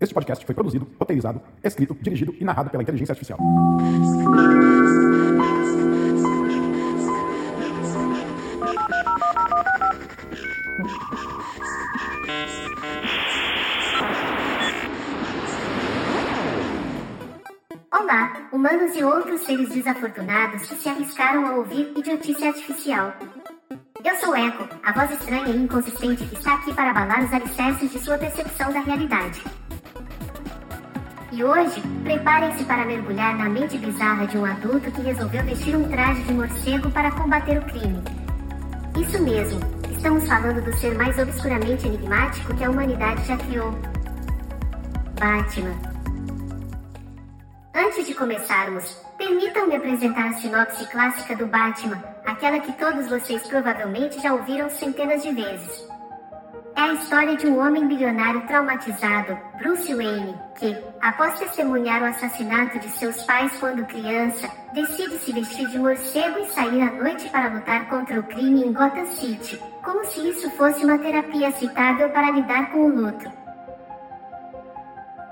Este podcast foi produzido, roteirizado, escrito, dirigido e narrado pela inteligência artificial. Olá, humanos e outros seres desafortunados que se arriscaram a ouvir idiotice artificial. Eu sou Echo, a voz estranha e inconsistente que está aqui para abalar os alicerces de sua percepção da realidade. E hoje, preparem-se para mergulhar na mente bizarra de um adulto que resolveu vestir um traje de morcego para combater o crime. Isso mesmo, estamos falando do ser mais obscuramente enigmático que a humanidade já criou. Batman. Antes de começarmos, permitam-me apresentar a sinopse clássica do Batman, aquela que todos vocês provavelmente já ouviram centenas de vezes. É a história de um homem bilionário traumatizado, Bruce Wayne, que, após testemunhar o assassinato de seus pais quando criança, decide se vestir de morcego e sair à noite para lutar contra o crime em Gotham City, como se isso fosse uma terapia aceitável para lidar com o luto.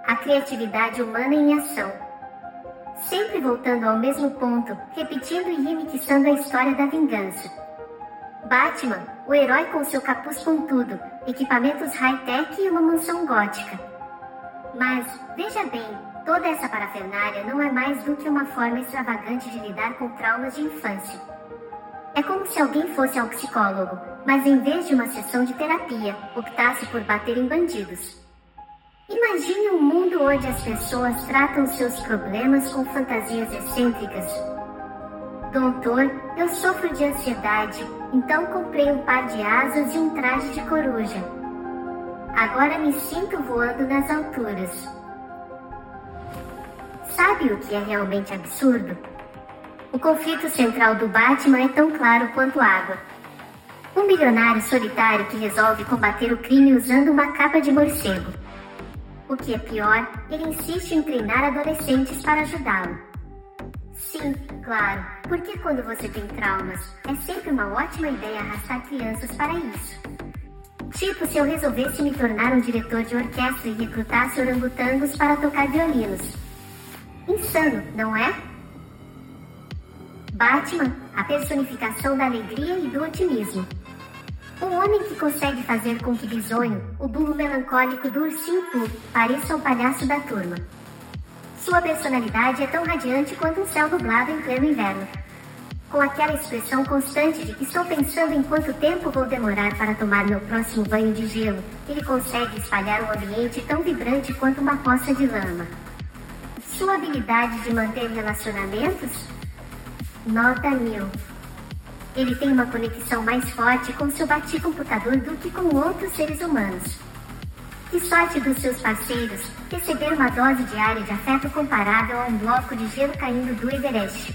A criatividade humana em ação. Sempre voltando ao mesmo ponto, repetindo e remixando a história da vingança. Batman, o herói com seu capuz pontudo, equipamentos high-tech e uma mansão gótica. Mas, veja bem, toda essa parafernália não é mais do que uma forma extravagante de lidar com traumas de infância. É como se alguém fosse ao psicólogo, mas em vez de uma sessão de terapia, optasse por bater em bandidos. Imagine um mundo onde as pessoas tratam seus problemas com fantasias excêntricas. Doutor, eu sofro de ansiedade, então comprei um par de asas e um traje de coruja. Agora me sinto voando nas alturas. Sabe o que é realmente absurdo? O conflito central do Batman é tão claro quanto água. Um bilionário solitário que resolve combater o crime usando uma capa de morcego. O que é pior, ele insiste em treinar adolescentes para ajudá-lo. Sim, claro, porque quando você tem traumas, é sempre uma ótima ideia arrastar crianças para isso. Tipo se eu resolvesse me tornar um diretor de orquestra e recrutasse orangotangos para tocar violinos. Insano, não é? Batman, a personificação da alegria e do otimismo. Um homem que consegue fazer com que Bisonho, o burro melancólico do ursinho Pooh, pareça o palhaço da turma. Sua personalidade é tão radiante quanto um céu nublado em pleno inverno. Com aquela expressão constante de que estou pensando em quanto tempo vou demorar para tomar meu próximo banho de gelo, ele consegue espalhar um ambiente tão vibrante quanto uma poça de lama. Sua habilidade de manter relacionamentos? Nota mil. Ele tem uma conexão mais forte com seu bate-computador do que com outros seres humanos. Que sorte dos seus parceiros receber uma dose diária de afeto comparável a um bloco de gelo caindo do Everest.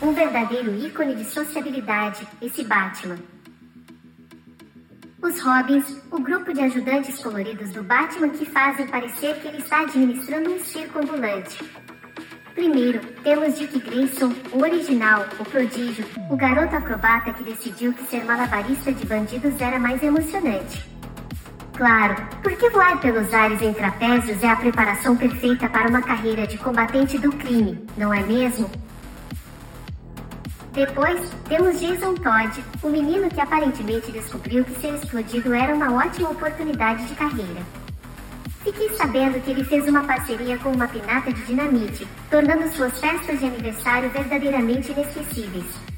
Um verdadeiro ícone de sociabilidade, esse Batman. Os Robins, o grupo de ajudantes coloridos do Batman que fazem parecer que ele está administrando um circo ambulante. Primeiro, temos Dick Grayson, o original, o prodígio, o garoto acrobata que decidiu que ser malabarista de bandidos era mais emocionante. Claro, porque voar pelos ares em trapézios é a preparação perfeita para uma carreira de combatente do crime, não é mesmo? Depois, temos Jason Todd, o menino que aparentemente descobriu que ser explodido era uma ótima oportunidade de carreira. Fiquei sabendo que ele fez uma parceria com uma pinata de dinamite, tornando suas festas de aniversário verdadeiramente inesquecíveis.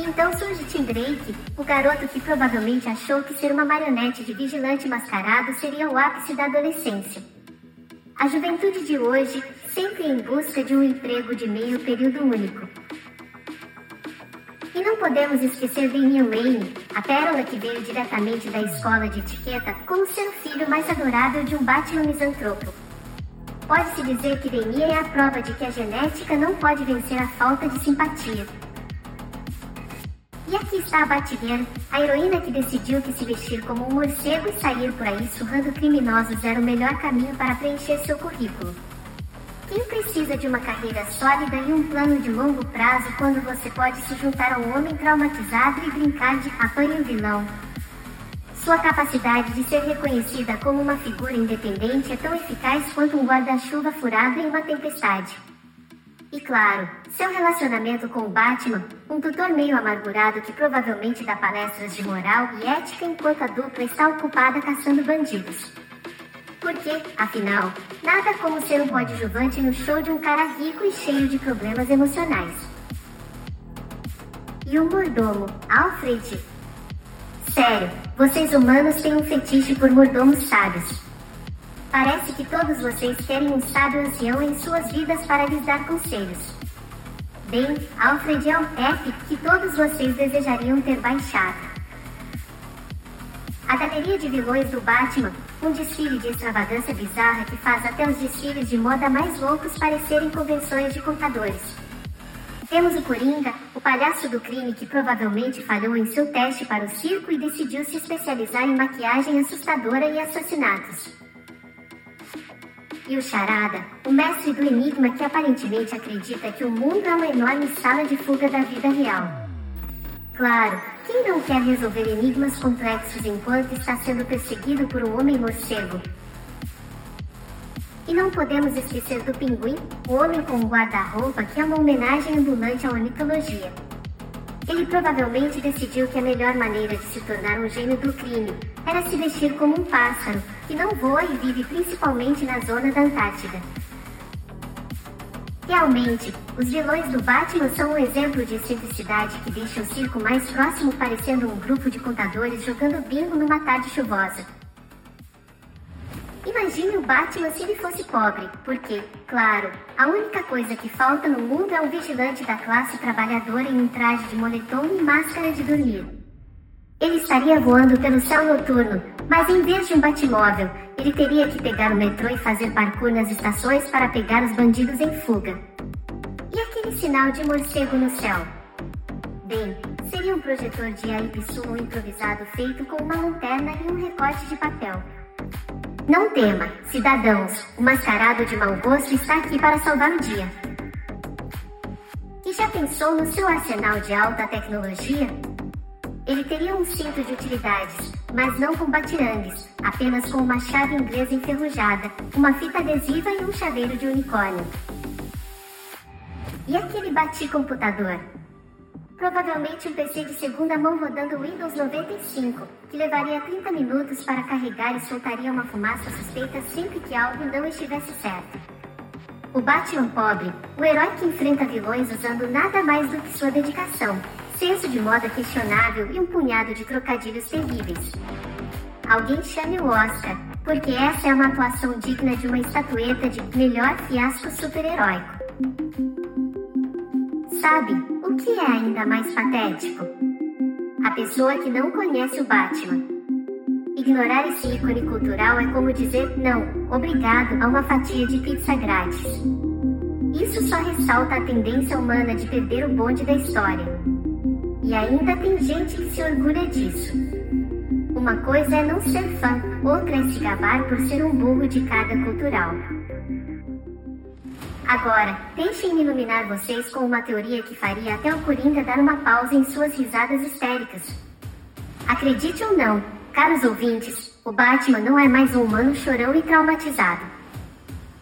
Então surge Tim Drake, o garoto que provavelmente achou que ser uma marionete de vigilante mascarado seria o ápice da adolescência. A juventude de hoje sempre em busca de um emprego de meio período único. E não podemos esquecer Damian Wayne, a pérola que veio diretamente da escola de etiqueta, como ser o filho mais adorável de um Batman misantropo. Pode-se dizer que Damian é a prova de que a genética não pode vencer a falta de simpatia. E aqui está a Batgirl, a heroína que decidiu que se vestir como um morcego e sair por aí surrando criminosos era o melhor caminho para preencher seu currículo. Quem precisa de uma carreira sólida e um plano de longo prazo quando você pode se juntar a um homem traumatizado e brincar de apanhe o vilão? Sua capacidade de ser reconhecida como uma figura independente é tão eficaz quanto um guarda-chuva furado em uma tempestade. E claro, seu relacionamento com o Batman, um tutor meio amargurado que provavelmente dá palestras de moral e ética enquanto a dupla está ocupada caçando bandidos. Porque, afinal, nada como ser um coadjuvante no show de um cara rico e cheio de problemas emocionais. E o mordomo, Alfred. Sério, vocês humanos têm um fetiche por mordomos sábios. Parece que todos vocês querem um sábio ancião em suas vidas para lhes dar conselhos. Bem, Alfred é um que todos vocês desejariam ter baixado. A galeria de vilões do Batman, um desfile de extravagância bizarra que faz até os desfiles de moda mais loucos parecerem convenções de contadores. Temos o Coringa, o palhaço do crime que provavelmente falhou em seu teste para o circo e decidiu se especializar em maquiagem assustadora e assassinatos. E o Charada, o mestre do enigma que aparentemente acredita que o mundo é uma enorme sala de fuga da vida real. Claro, quem não quer resolver enigmas complexos enquanto está sendo perseguido por um homem morcego? E não podemos esquecer do pinguim, o homem com guarda-roupa que é uma homenagem ambulante à ornitologia. Ele provavelmente decidiu que a melhor maneira de se tornar um gênio do crime era se vestir como um pássaro, que não voa e vive principalmente na zona da Antártida. Realmente, os vilões do Batman são um exemplo de excentricidade que deixa o circo mais próximo parecendo um grupo de contadores jogando bingo numa tarde chuvosa. Imagine o Batman se ele fosse pobre, porque, claro, a única coisa que falta no mundo é um vigilante da classe trabalhadora em um traje de moletom e máscara de dormir. Ele estaria voando pelo céu noturno, mas em vez de um batimóvel, ele teria que pegar o metrô e fazer parkour nas estações para pegar os bandidos em fuga. E aquele sinal de morcego no céu? Bem, seria um projetor de aipsumo improvisado feito com uma lanterna e um recorte de papel. Não tema, cidadãos, o mascarado de mau gosto está aqui para salvar o dia. E já pensou no seu arsenal de alta tecnologia? Ele teria um cinto de utilidades, mas não com batirangues, apenas com uma chave inglesa enferrujada, uma fita adesiva e um chaveiro de unicórnio. E aquele bati-computador? Provavelmente um PC de segunda mão rodando Windows 95, que levaria 30 minutos para carregar e soltaria uma fumaça suspeita sempre que algo não estivesse certo. O Batman pobre, o herói que enfrenta vilões usando nada mais do que sua dedicação, senso de moda questionável e um punhado de trocadilhos terríveis. Alguém chame o Oscar, porque essa é uma atuação digna de uma estatueta de melhor fiasco super-heróico. Sabe o que é ainda mais patético? A pessoa que não conhece o Batman. Ignorar esse ícone cultural é como dizer não, obrigado a uma fatia de pizza grátis. Isso só ressalta a tendência humana de perder o bonde da história. E ainda tem gente que se orgulha disso. Uma coisa é não ser fã, outra é se gabar por ser um burro de carga cultural. Agora, deixem-me iluminar vocês com uma teoria que faria até o Coringa dar uma pausa em suas risadas histéricas. Acredite ou não, caros ouvintes, o Batman não é mais um humano chorão e traumatizado.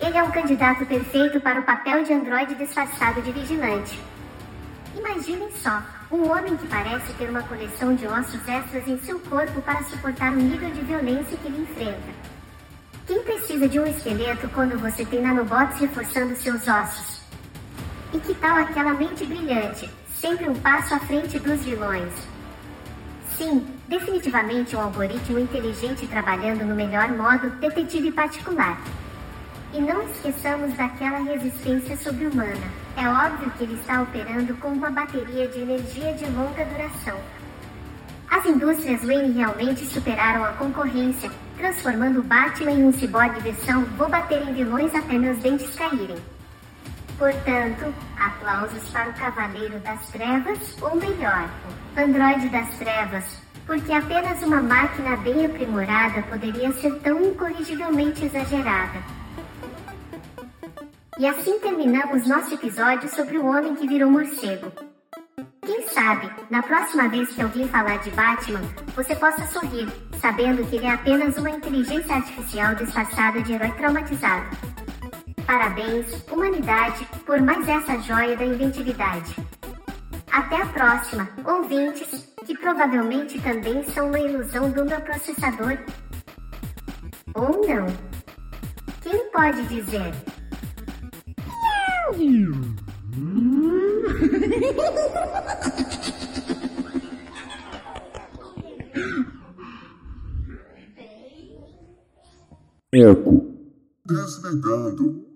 Ele é um candidato perfeito para o papel de androide disfarçado de vigilante. Imaginem só, um homem que parece ter uma coleção de ossos extras em seu corpo para suportar o nível de violência que ele enfrenta. Quem precisa de um esqueleto quando você tem nanobots reforçando seus ossos? E que tal aquela mente brilhante, sempre um passo à frente dos vilões? Sim, definitivamente um algoritmo inteligente trabalhando no melhor modo detetive particular. E não esqueçamos daquela resistência sobre-humana. É óbvio que ele está operando com uma bateria de energia de longa duração. As indústrias Wayne realmente superaram a concorrência transformando o Batman em um ciborgue versão vou bater em vilões até meus dentes caírem. Portanto, aplausos para o Cavaleiro das Trevas, ou melhor, o Androide das Trevas, porque apenas uma máquina bem aprimorada poderia ser tão incorrigivelmente exagerada. E assim terminamos nosso episódio sobre o homem que virou morcego. Quem sabe, na próxima vez que alguém falar de Batman, você possa sorrir, sabendo que ele é apenas uma inteligência artificial disfarçada de herói traumatizado. Parabéns, humanidade, por mais essa joia da inventividade. Até a próxima, ouvintes, que provavelmente também são uma ilusão do meu processador. Ou não. Quem pode dizer? Eco. Desligando.